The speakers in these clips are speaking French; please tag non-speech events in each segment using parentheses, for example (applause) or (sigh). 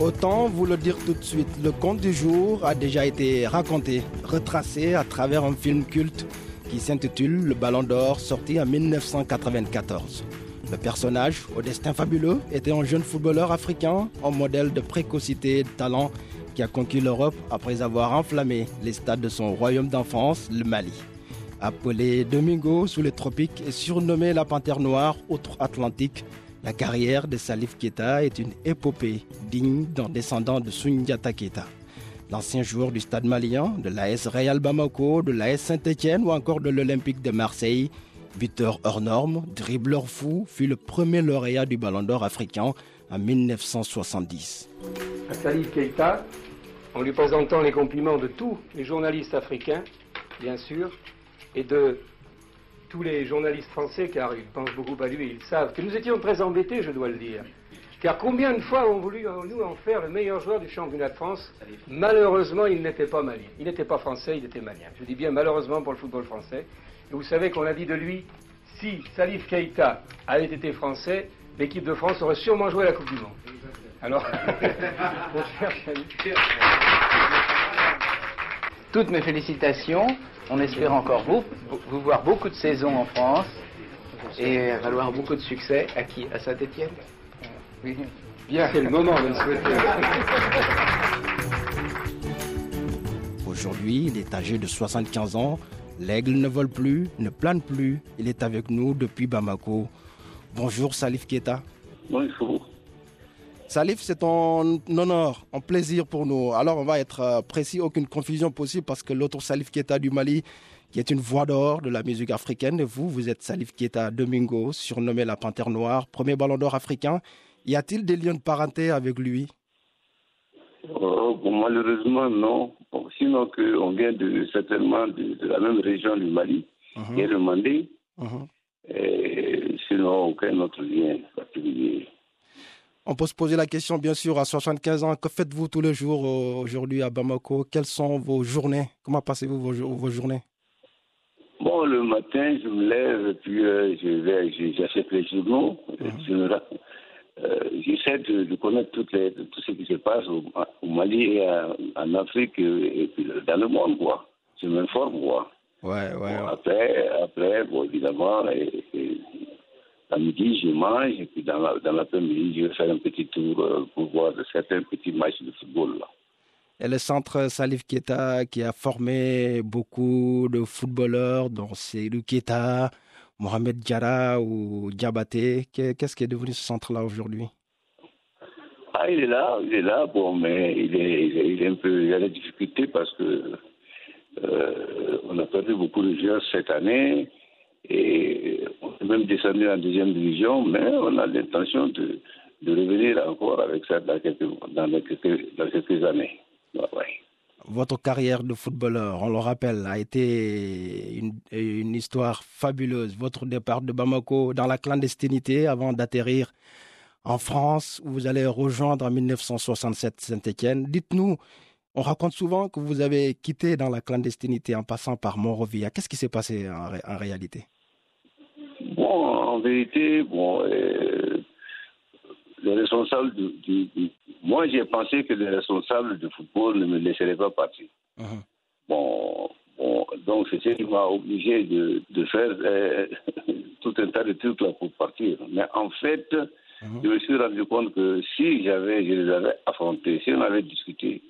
Autant vous le dire tout de suite, le conte du jour a déjà été raconté, retracé à travers un film culte qui s'intitule Le Ballon d'Or, sorti en 1994. Le personnage, au destin fabuleux, était un jeune footballeur africain, un modèle de précocité et de talent qui a conquis l'Europe après avoir enflammé les stades de son royaume d'enfance, le Mali. Appelé Domingo sous les tropiques et surnommé la Panthère Noire outre-Atlantique, la carrière de Salif Keita est une épopée digne d'un descendant de Sundiata Keita. L'ancien joueur du stade malien, de l'AS Real Bamako, de l'AS Saint-Etienne ou encore de l'Olympique de Marseille, buteur hors norme, dribbleur fou, fut le premier lauréat du Ballon d'Or africain en 1970. à Salif Keita, en lui présentant les compliments de tous les journalistes africains, bien sûr, et de tous les journalistes français, car ils pensent beaucoup à lui, ils savent que nous étions très embêtés, je dois le dire. Car combien de fois ont voulu en nous en faire le meilleur joueur du championnat de France? Malheureusement, il n'était pas malien. Il n'était pas français, il était malien. Je dis bien malheureusement pour le football français. Et vous savez qu'on a dit de lui, si Salif Keita avait été français, l'équipe de France aurait sûrement joué la Coupe du Monde. Alors, (laughs) mon cher Salif, Toutes mes félicitations. On espère encore vous, vous voir beaucoup de saisons en France et valoir beaucoup de succès. À qui À Saint-Etienne Oui. bien, c'est le moment de le souhaiter. Aujourd'hui, il est âgé de 75 ans. L'aigle ne vole plus, ne plane plus. Il est avec nous depuis Bamako. Bonjour Salif Keita. Bonjour. Salif, c'est un honneur, un plaisir pour nous. Alors, on va être euh, précis, aucune confusion possible, parce que l'autre Salif Keita du Mali, qui est une voix d'or de la musique africaine, et vous, vous êtes Salif Keita Domingo, surnommé la Panthère Noire, premier ballon d'or africain. Y a-t-il des liens de parenté avec lui? Oh, bon, malheureusement, non. Bon, sinon, que on vient de, certainement de, de la même région du Mali, qui est le Mandé. Et sinon, aucun autre lien particulier. On peut se poser la question, bien sûr, à 75 ans, que faites-vous tous les jours euh, aujourd'hui à Bamako? Quelles sont vos journées? Comment passez-vous vos, jo- vos journées? Bon, le matin, je me lève et puis euh, je vais, j'achète les journaux. Ra- euh, J'essaie de, de connaître toutes les, tout ce qui se passe au, au Mali et à- en Afrique et, et puis dans le monde, quoi. Je m'informe, quoi. Ouais, ouais. Bon, après, après bon, évidemment, et, et, à midi, je mange, et puis dans, la, l'après-midi, je vais faire un petit tour euh, pour voir certains petits matchs de football. Là. Et le centre Salif Keita qui a formé beaucoup de footballeurs, dont Seydou Keita, Mohamed Diarra ou Diabaté. Qu'est- Qu'est-ce qui est devenu ce centre-là aujourd'hui? Ah, il est là, il est là, bon, mais il est, il est, il est un peu, il a des difficultés parce que euh, on a perdu beaucoup de joueurs cette année et on est même descendu en deuxième division, mais on a l'intention de, de revenir encore avec ça dans quelques, dans quelques, années. Ouais. Votre carrière de footballeur, on le rappelle, a été une, une histoire fabuleuse. Votre départ de Bamako dans la clandestinité avant d'atterrir en France, où vous allez rejoindre en 1967 Saint-Étienne. Dites-nous, on raconte souvent que vous avez quitté dans la clandestinité en passant par Monrovia. Qu'est-ce qui s'est passé en, ré- en réalité? Bon, en vérité, bon, euh, les responsables du, du- du- Moi, j'ai pensé que les responsables du football ne me laisseraient pas partir. Bon, bon donc c'est ce qui m'a obligé de, de faire euh, (laughs) tout un tas de trucs là pour partir. Mais en fait, je me suis rendu compte que si j'avais, je les avais affrontés, si on avait discuté,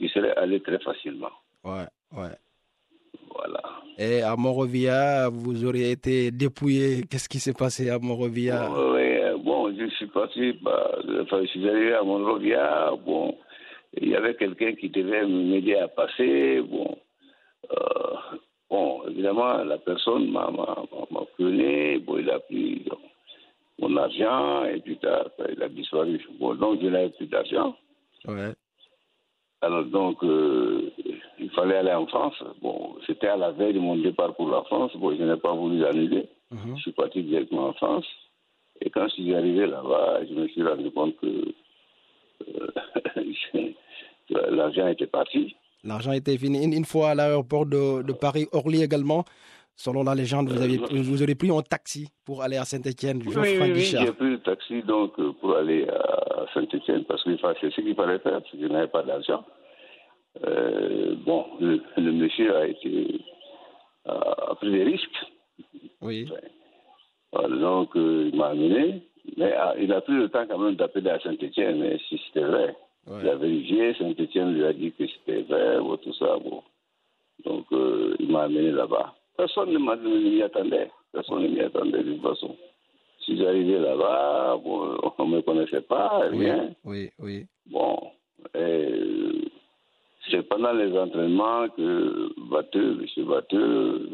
je serais allé très facilement. Ouais, ouais. Voilà. Et à Monrovia, vous auriez été dépouillé. Qu'est-ce qui s'est passé à Monrovia? Bon, ouais, bon, je suis parti, bah, enfin, je suis arrivé à Monrovia, bon, il y avait quelqu'un qui devait m'aider à passer, bon, euh, bon, évidemment, la personne m'a, m'a, m'a- m'a prenait, bon, il a pris mon argent, et puis il a disparu. Bon, donc, je n'avais plus d'argent. Ouais. Alors donc, euh, il fallait aller en France. Bon, c'était à la veille de mon départ pour la France. Bon, je n'ai pas voulu l'annuler. Mhm. Je suis parti directement en France. Et quand je suis arrivé là-bas, je me suis rendu compte que euh, (laughs) l'argent était parti. L'argent était fini. Une, fois à l'aéroport de, de Paris-Orly également, selon la légende, vous, avez, vous aurez pris un taxi pour aller à Saint-Etienne, Oui, oui, oui, j'ai pris le taxi donc euh, pour aller à Saint-Etienne parce que c'est ce qu'il fallait faire parce que je n'avais pas d'argent. Euh, bon, le, le monsieur a été a, a pris des risques. Oui, donc euh, il m'a amené, mais ah, il a pris le temps quand même d'appeler à Saint-Etienne, mais si c'était vrai. Ouais. Il a vérifié, Saint-Etienne lui a dit que c'était vrai, ou tout ça. Bon. Donc euh, il m'a amené là-bas. Personne ne m'y attendait. Personne ne m'y attendait de toute façon. Si j'arrivais là-bas, bon, on ne me connaissait pas, oui, rien. oui, oui. Bon, et c'est pendant les entraînements que Batteux, M. Batteux,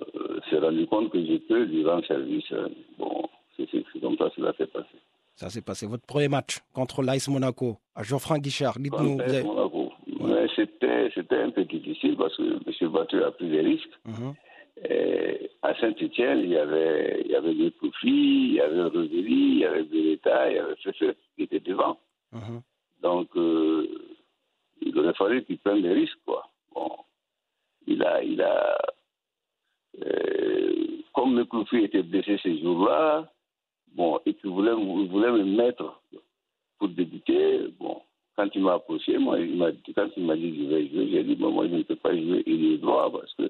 euh, s'est rendu compte que peux lui rendre service. hein. Bon, c'est comme ça que cela s'est passé. Ça s'est passé. Votre premier match contre l'Ice Monaco à Geoffroy Guichard. Dites-nous. Avez- Monaco. Mais c'était c'était un peu difficile parce que M. Batteux a pris des risques. Mhm. Et à Saint-Etienne, il y avait, il y avait des profits, il y avait Rosélie, il y avait Beretta, il y avait Fefe qui était devant. Mhm. Donc, euh, il aurait fallu qu'il prenne des risques, quoi. Bon, il a, il a, euh, comme le Koufi était blessé ces jours-là, bon, et qu'il voulait, voulait me mettre pour débuter, bon, quand il m'a approché, moi, il m'a, quand il m'a dit que je vais jouer, j'ai dit, moi, je ne peux pas jouer droit parce que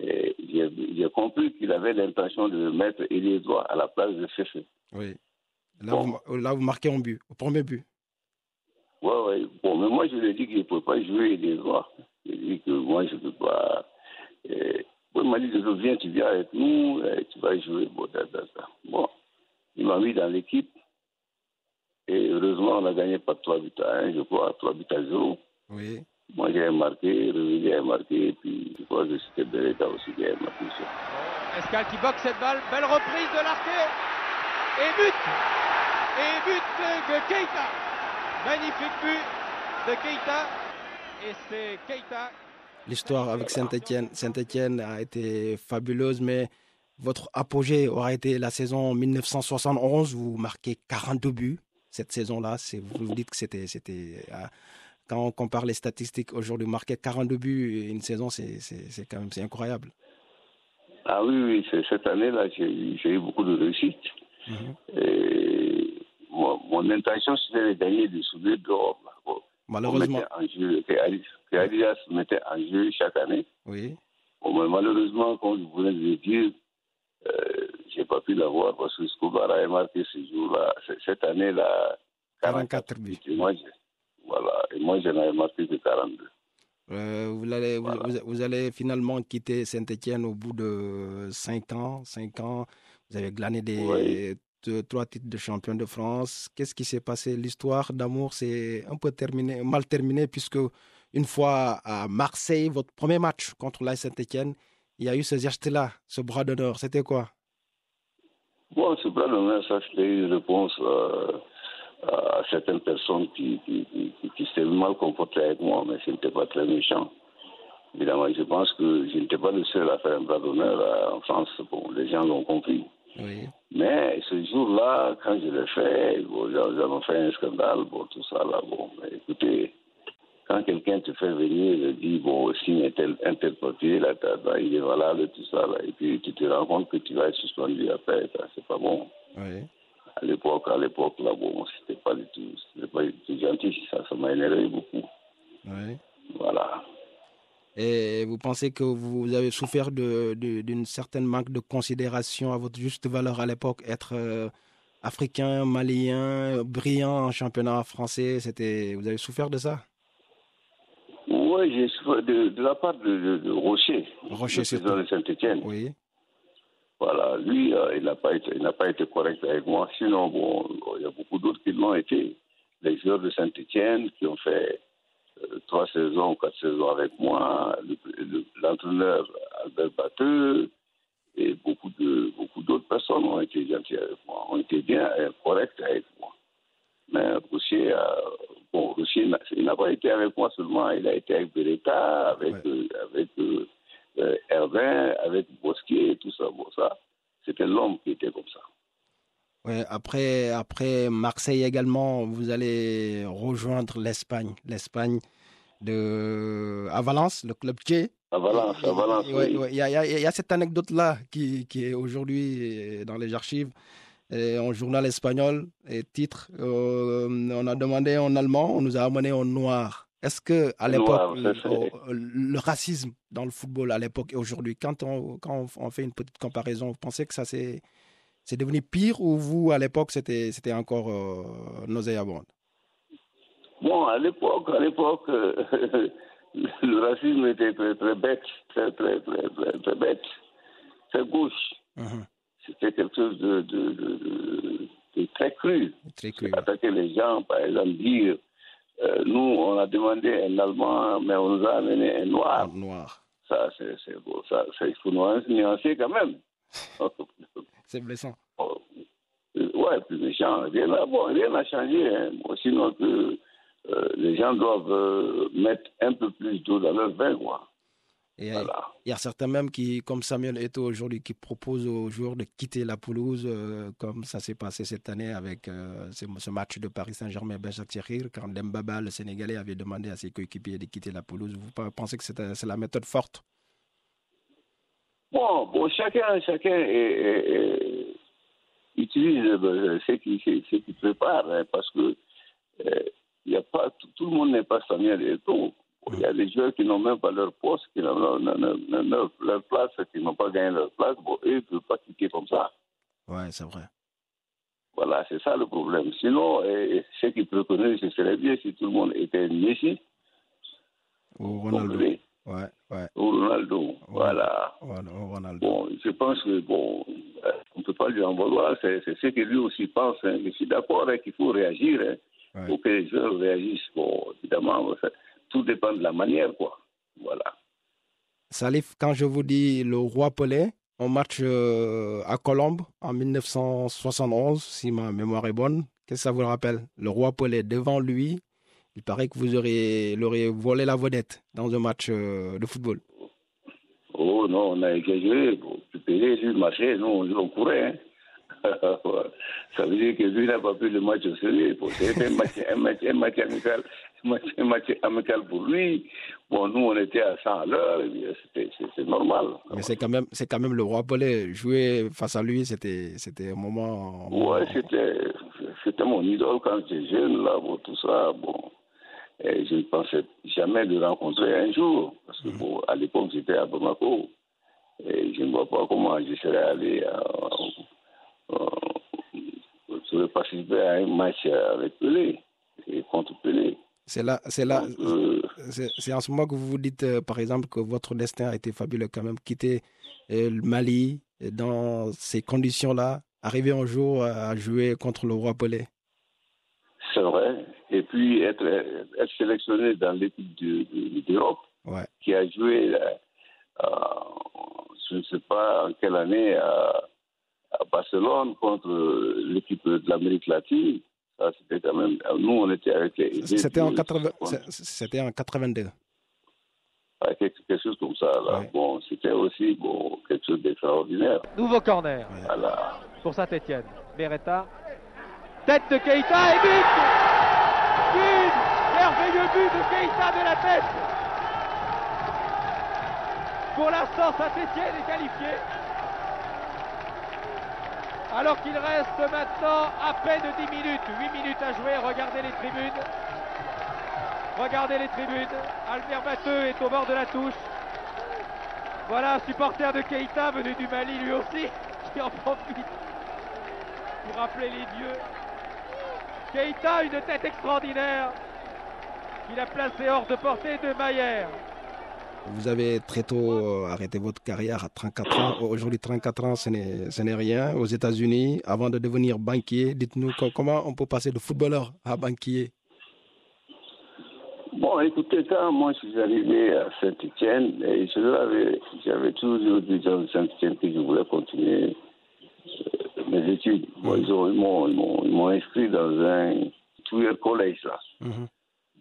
euh, j'ai, j'ai compris qu'il avait l'intention de me mettre droit à la place de Fefe. Oui. Là, Bon. vous, là, vous marquez un but, au premier but. Ouais, ouais. Bon, mais moi, je lui ai dit qu'il ne pouvait pas jouer des droits. Je lui ai dit que moi, je ne peux pas. Euh, bon, il m'a dit viens, tu viens avec nous, euh, tu vas jouer. Bon, il m'a mis dans l'équipe. Et heureusement, on a gagné par 3 buts à 1, je crois, 3 buts à 0. Oui. Moi, j'ai marqué, Réveillé a marqué, et puis je crois que c'était Beretta aussi qui a marqué. Escal qui boxe cette balle, belle reprise de l'arqué et but Et but de Keita Magnifique but de Keita et c'est Keita L'histoire avec Saint-Etienne. Saint-Etienne a été fabuleuse, mais votre apogée aura été la saison 1971. Vous marquez 42 buts cette saison-là. Vous vous dites que c'était. c'était ah, quand on compare les statistiques aujourd'hui, marquer 42 buts une saison, c'est quand même c'est incroyable. Ah oui, oui, cette année-là, j'ai eu beaucoup de réussite. Mhm. Et mon, mon intention, c'était de gagner des souvenirs on Malheureusement, mettait en jeu, que que Adidas mettait en jeu chaque année. oui. Bon, malheureusement, comme je voulais le dire, euh, j'ai pas pu l'avoir parce que Scobar a marqué ce jour-là, cette année-là, 44 buts. Et moi, voilà, et moi, j'en avais marqué que 42. Euh, vous, allez, Voilà. vous, vous allez finalement quitter Saint-Etienne au bout de 5 ans. Cinq ans. Vous avez glané des Oui. deux- trois titres de champion de France. Qu'est-ce qui s'est passé? L'histoire d'amour s'est un peu terminée, mal terminée puisque une fois à Marseille, votre premier match contre la Saint-Etienne, il y a eu ce geste-là, ce bras d'honneur. C'était quoi? Bon, ce bras d'honneur, ça, c'était une réponse euh, à certaines personnes qui, qui, qui, qui- s'étaient mal comportées avec moi, mais ce n'était pas très méchant. Évidemment, je pense que je n'étais pas le seul à faire un bras d'honneur euh, en France. Bon, les gens l'ont compris. Oui. Mais ce jour-là, quand je l'ai fait, bon, avons fait un scandale, bon, tout ça là, bon, mais écoutez, quand quelqu'un te fait venir et dit, bon, signe un tel, un tel papier, là, là, il est valable, tout ça, là, et puis tu te rends compte que tu vas être suspendu après, ça, c'est pas bon. Oui. À l'époque, à l'époque, là, bon, c'était pas du tout, c'était pas du tout gentil, ça, ça m'a énervé beaucoup. oui. Voilà. Et vous pensez que vous avez souffert de- de- d'une certaine manque de considération à votre juste valeur à l'époque, être euh, africain, malien, brillant en championnat français, c'était, vous avez souffert de ça? Oui, de, de la part de, Rocher, Rocher, le c'est président de Saint-Etienne. Oui, Voilà, lui, euh, il n'a pas été, il pas été correct avec moi. Sinon, bon, il y a beaucoup d'autres qui l'ont été. Les joueurs de Saint-Etienne qui ont fait euh, trois saisons, quatre saisons avec moi, le- le- l'entraîneur Albert Batteux et beaucoup de beaucoup d'autres personnes ont été gentils avec moi, ont été bien euh, corrects avec moi. Mais Rocher a bon, aussi, il n'a pas été avec moi seulement, il a été avec Beretta, avec, euh, avec euh, euh, Hervin, avec Bosquier, tout ça. Bon, ça, c'était l'homme qui était comme ça. Ouais, après, après Marseille également, vous allez rejoindre l'Espagne. L'Espagne de à Valence, le club J. À Valence, à Valence. Ouais, oui. ouais, Il y, a, il y a- il y a cette anecdote-là qui, qui est aujourd'hui dans les archives. Et en journal espagnol, et titre, euh, on a demandé en allemand, on nous a amené en noir. Est-ce que à l'époque, le, racisme dans le football à l'époque et aujourd'hui, quand on, quand on fait une petite comparaison, vous pensez que ça c'est c'est devenu pire ou vous à l'époque c'était c'était encore euh, nauséabond Bon, à l'époque, à l'époque, euh, (laughs) le racisme était très, très bête, très, très, très, très, très bête, très gauche. Mhm. C'était quelque chose de, de, de, de- de très cru. Très cru. Attaquer les gens, par exemple, dire, euh, nous, on a demandé un Allemand, mais on nous a amené un Noir. Noir. Ça, c'est, c'est bon, ça, ça, il faut nuancer nuancer quand même. (laughs) C'est blessant. Euh, ouais, plus méchant. Rien n'a bon, rien n'a changé. Hein. Bon, sinon que euh, les gens doivent euh, mettre un peu plus d'eau dans leur vin, quoi. Et Voilà. il y a certains même qui, comme Samuel Eto'o aujourd'hui, qui proposent aux joueurs de quitter la pelouse, euh, comme ça s'est passé cette année avec euh, ce, ce match de Paris Saint-Germain Béchak-Thierry, quand Dembaba, le Sénégalais, avait demandé à ses coéquipiers de quitter la pelouse. Vous pe- pensez que c'est la méthode forte? Bon, bon, chacun, chacun est- est- est- utilise euh, ce qui, ce ce qui prépare, hein, parce que euh, y a pas, tout, tout le monde n'est pas Samuel Eto'o. Il y a des joueurs qui n'ont même pas leur poste, qui n'ont leur place, qui n'ont pas gagné leur place. Bon, eux, ils ne peuvent pas quitter comme ça. Ouais, c'est vrai. Voilà, c'est ça le problème. Sinon, ce qu'ils préconisent, ce serait bien si tout le monde était Messi, Ou Ronaldo. Ouais, ouais. ou Ronaldo. Voilà. Voilà, ou Ronaldo. Bon, je pense que, bon, on ne peut pas lui en vouloir. C'est ce que lui aussi pense. hein. Je suis d'accord hein, qu'il faut réagir. hein. Il Ouais. faut que les joueurs réagissent. Bon, évidemment, ça- tout dépend de la manière, quoi. Voilà. Salif, quand je vous dis le roi Pelé, on match euh, à Colombe en 1971, si ma mémoire est bonne, qu'est-ce que ça vous rappelle? Le roi Pelé devant lui, il paraît que vous auriez, l'auriez volé la vedette dans un match euh, de football. Oh non, on a exagéré. Pelé, lui, marchait, nous, on, on courait. hein. (laughs) Ça veut dire que lui n'a pas pris le match au sérieux. C'était un match, un, match, un match amical, un match, amical pour lui. Bon, nous, on était à 100 à l'heure. C'est normal. Mais c'est quand même, quand même le roi Pelé. Jouer face à lui, c'était, un moment. Ouais, c'était, mon idole quand j'étais jeune, là, bon, tout ça, bon. Et je ne pensais jamais le rencontrer un jour, parce que, bon, à l'époque, j'étais à Bamako. Et je ne vois pas comment je serais allé à, à- participer à un match avec Pelé, et contre Pelé. C'est là, c'est là, euh, c'est en ce moment que vous vous dites, euh, par exemple, que votre destin a été fabuleux quand même. Quitter euh, le Mali dans ces conditions-là, arriver un jour à jouer contre le roi Pelé. c'est vrai. Et puis, être, être sélectionné dans l'équipe de- de- d'Europe, Ouais. qui a joué, euh, je ne sais pas en quelle année, à, à Barcelone contre l'équipe de l'Amérique latine. Ça, c'était quand même. Nous, on était avec les. C'était en, les- 80 c'est- c'était en 82. Ouais, quelque, chose comme ça. Là. Ouais. Bon, c'était aussi bon, quelque chose d'extraordinaire. Nouveau corner Voilà. pour Saint-Etienne. Beretta. Tête de Keita et but But Merveilleux but de Keita de la tête Pour l'instant, Saint-Etienne est qualifié. Alors qu'il reste maintenant à peine 10 minutes, 8 minutes à jouer, regardez les tribunes. Regardez les tribunes. Albert Batteux est au bord de la touche. Voilà un supporter de Keita venu du Mali lui aussi, (laughs) qui en profite pour rappeler les dieux. Keita, une tête extraordinaire, qu'il a placé hors de portée de Maillère. Vous avez très tôt euh, arrêté votre carrière à 34 ans. Aujourd'hui, 34 ans, ce n'est rien. Aux États-Unis, avant de devenir banquier, dites-nous co- comment on peut passer de footballeur à banquier? Bon, écoutez, quand moi je suis arrivé à Saint-Etienne, j'avais toujours dit de Saint-Etienne que je voulais continuer euh, mes études. Bon, ils ont- ils m'ont inscrit dans un two-year college là. Mhm.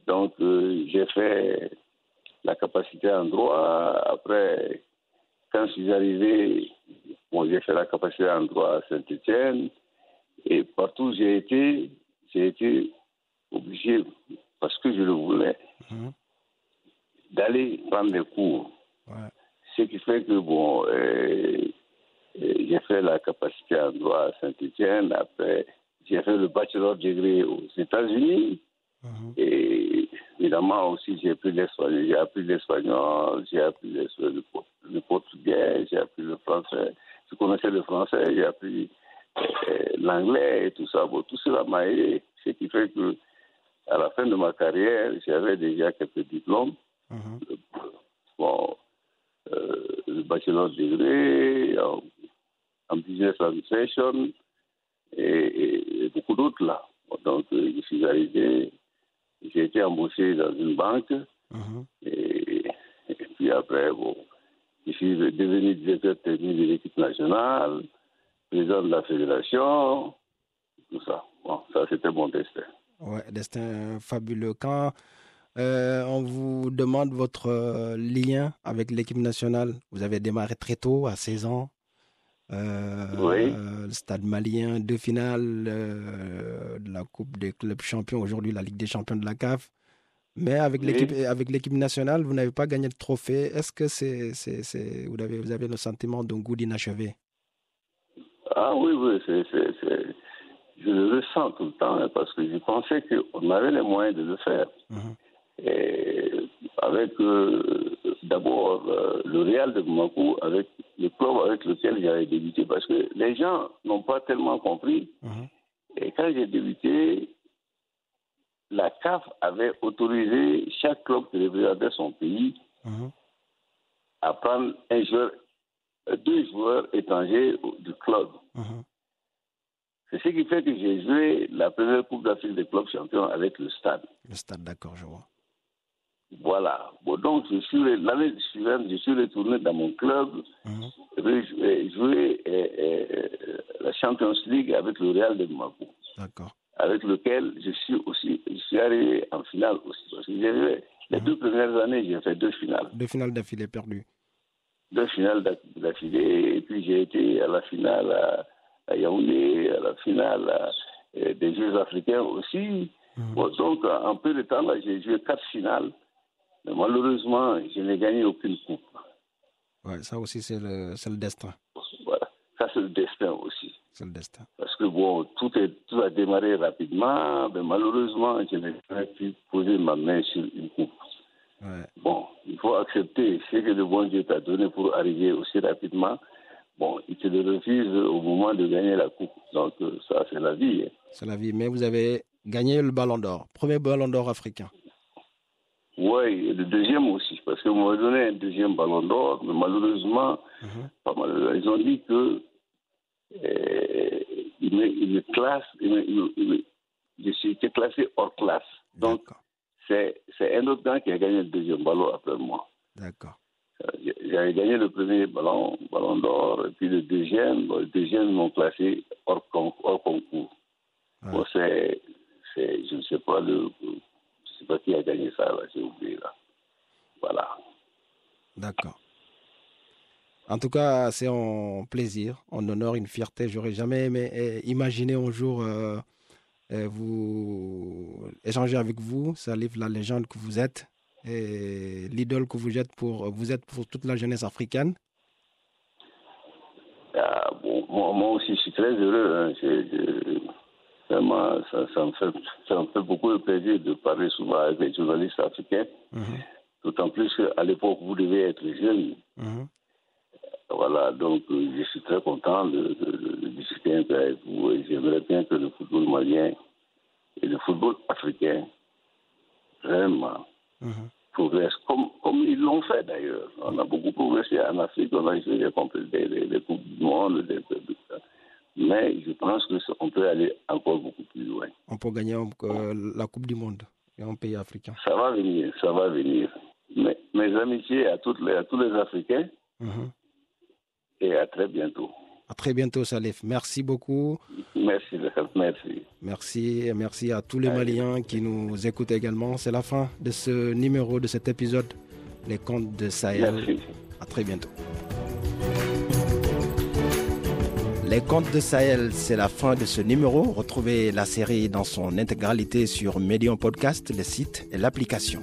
Donc, euh, j'ai fait la capacité en droit. Après, quand je suis arrivé, bon, j'ai fait la capacité en droit à Saint-Étienne. Et partout où j'ai été, j'ai été obligé, parce que je le voulais, Mhm. d'aller prendre des cours. Ouais. Ce qui fait que, bon, euh, euh, j'ai fait la capacité en droit à Saint-Étienne. Après, j'ai fait le bachelor degré aux États-Unis. Mhm. Et évidemment aussi, j'ai appris l'espagnol, j'ai appris l'espagnol, j'ai appris le, portugais, j'ai appris le français. Je connaissais le français, j'ai appris euh, l'anglais et tout ça. Bon, tout cela m'a aidé. Ce qui fait que, à la fin de ma carrière, j'avais déjà quelques diplômes. Mhm. Bon, euh, le bachelor degré en, en business administration et, et- et beaucoup d'autres là. Donc, euh, je suis arrivé, j'ai été embauché dans une banque Mhm. et, et puis après, bon, je suis devenu directeur technique de l'équipe nationale, président de la fédération, tout ça. Bon, ça c'était mon destin. Ouais, destin fabuleux. Quand euh, on vous demande votre euh, lien avec l'équipe nationale, vous avez démarré très tôt, à 16 ans. Euh, Oui. euh, le stade malien, deux finales euh, de la Coupe des clubs champions, aujourd'hui la Ligue des champions de la CAF. Mais avec Oui. l'équipe avec l'équipe nationale, vous n'avez pas gagné de trophée. Est-ce que c'est, c'est, c'est- vous, avez, vous avez le sentiment d'un goût d'inachevé? Ah oui, oui, c'est, c'est, c'est- je le ressens tout le temps hein, parce que je pensais qu'on avait les moyens de le faire. Mhm. Et avec euh, d'abord euh, le Real de Bamako, avec le club avec lequel j'avais débuté, parce que les gens n'ont pas tellement compris. Mhm. Et quand j'ai débuté, la CAF avait autorisé chaque club qui représentait son pays Mhm. à prendre un joueur, euh, deux joueurs étrangers du club. Mhm. C'est ce qui fait que j'ai joué la première Coupe d'Afrique des clubs champions avec le stade. Le stade, d'accord, je vois. Voilà. Bon, donc, je suis, l'année suivante, je suis retourné dans mon club, Mhm. et euh, la Champions League avec le Real de Bamako, D'accord. avec lequel je suis aussi, je suis arrivé en finale aussi. Parce que les deux premières années, j'ai fait deux finales. Deux finales d'affilée perdues. Deux finales d'aff- d'affilée, et puis j'ai été à la finale à, à Yaoundé, à la finale à, euh, des Jeux africains aussi. Mhm. Bon, donc, en peu de temps, là, j'ai joué quatre finales. Mais malheureusement, je n'ai gagné aucune coupe. Ouais, ça aussi, c'est le, le destin. Voilà. Ça, c'est le destin aussi. C'est le destin. Parce que, bon, tout, est, tout a démarré rapidement, mais malheureusement, je n'ai pas pu poser ma main sur une coupe. Ouais. Bon, il faut accepter ce que le bon Dieu t'a donné pour arriver aussi rapidement. Bon, il te le refuse au moment de gagner la coupe. Donc, euh, ça, c'est la vie. hein. C'est la vie. Mais vous avez gagné le ballon d'or. Premier ballon d'or africain. Oui, et le deuxième aussi, parce qu'on m'a donné un deuxième ballon d'or, mais malheureusement, Mhm. pas malheureusement, ils ont dit que euh, il me, il me classe, il me- il je suis été classé hors classe. Donc, c'est c'est un autre gars qui a gagné le deuxième ballon après moi. D'accord. Euh, J'avais gagné le premier ballon, ballon d'or, et puis le deuxième, le deuxième, ils m'ont classé hors, con- hors concours. Ouais. Bon, c'est, c'est, je ne sais pas le, sais pas qui a gagné ça, là, j'ai oublié, là. Voilà. D'accord. En tout cas, c'est un plaisir, un honneur, une fierté. J'aurais jamais aimé euh, imaginer un jour euh, euh, vous échanger avec vous. Ça livre la légende que vous êtes et l'idole que vous êtes pour vous êtes pour toute la jeunesse africaine. Ah, bon, moi, moi aussi, je suis très heureux. Hein. Je- je- vraiment, ça, ça me fait, ça me fait beaucoup de plaisir de parler souvent avec les journalistes africains. Mhm, D'autant plus qu'à l'époque, vous devez être jeune. mhm. Voilà, donc euh, je suis très content de, de- de- de discuter un peu avec vous et j'aimerais bien que le football malien et le football africain vraiment Mhm. progressent comme, comme ils l'ont fait d'ailleurs. On a beaucoup progressé en Afrique, on a joué des, compé- des, des- des Coupes du Monde, des, des- des- mais je pense qu'on peut aller encore beaucoup plus loin. On peut gagner euh, la Coupe du Monde et un pays africain. Ça va venir, ça va venir. Mais, mes amitiés à, toutes les, à tous les Africains Mhm. et à très bientôt. À très bientôt, Salif. Merci beaucoup. Merci, merci. Merci merci à tous les Maliens qui nous écoutent également. C'est la fin de ce numéro, de cet épisode, Les Contes de Sahel. Merci. À très bientôt. Les Contes de Sahel, c'est la fin de ce numéro. Retrouvez la série dans son intégralité sur Medium Podcast, le site et l'application.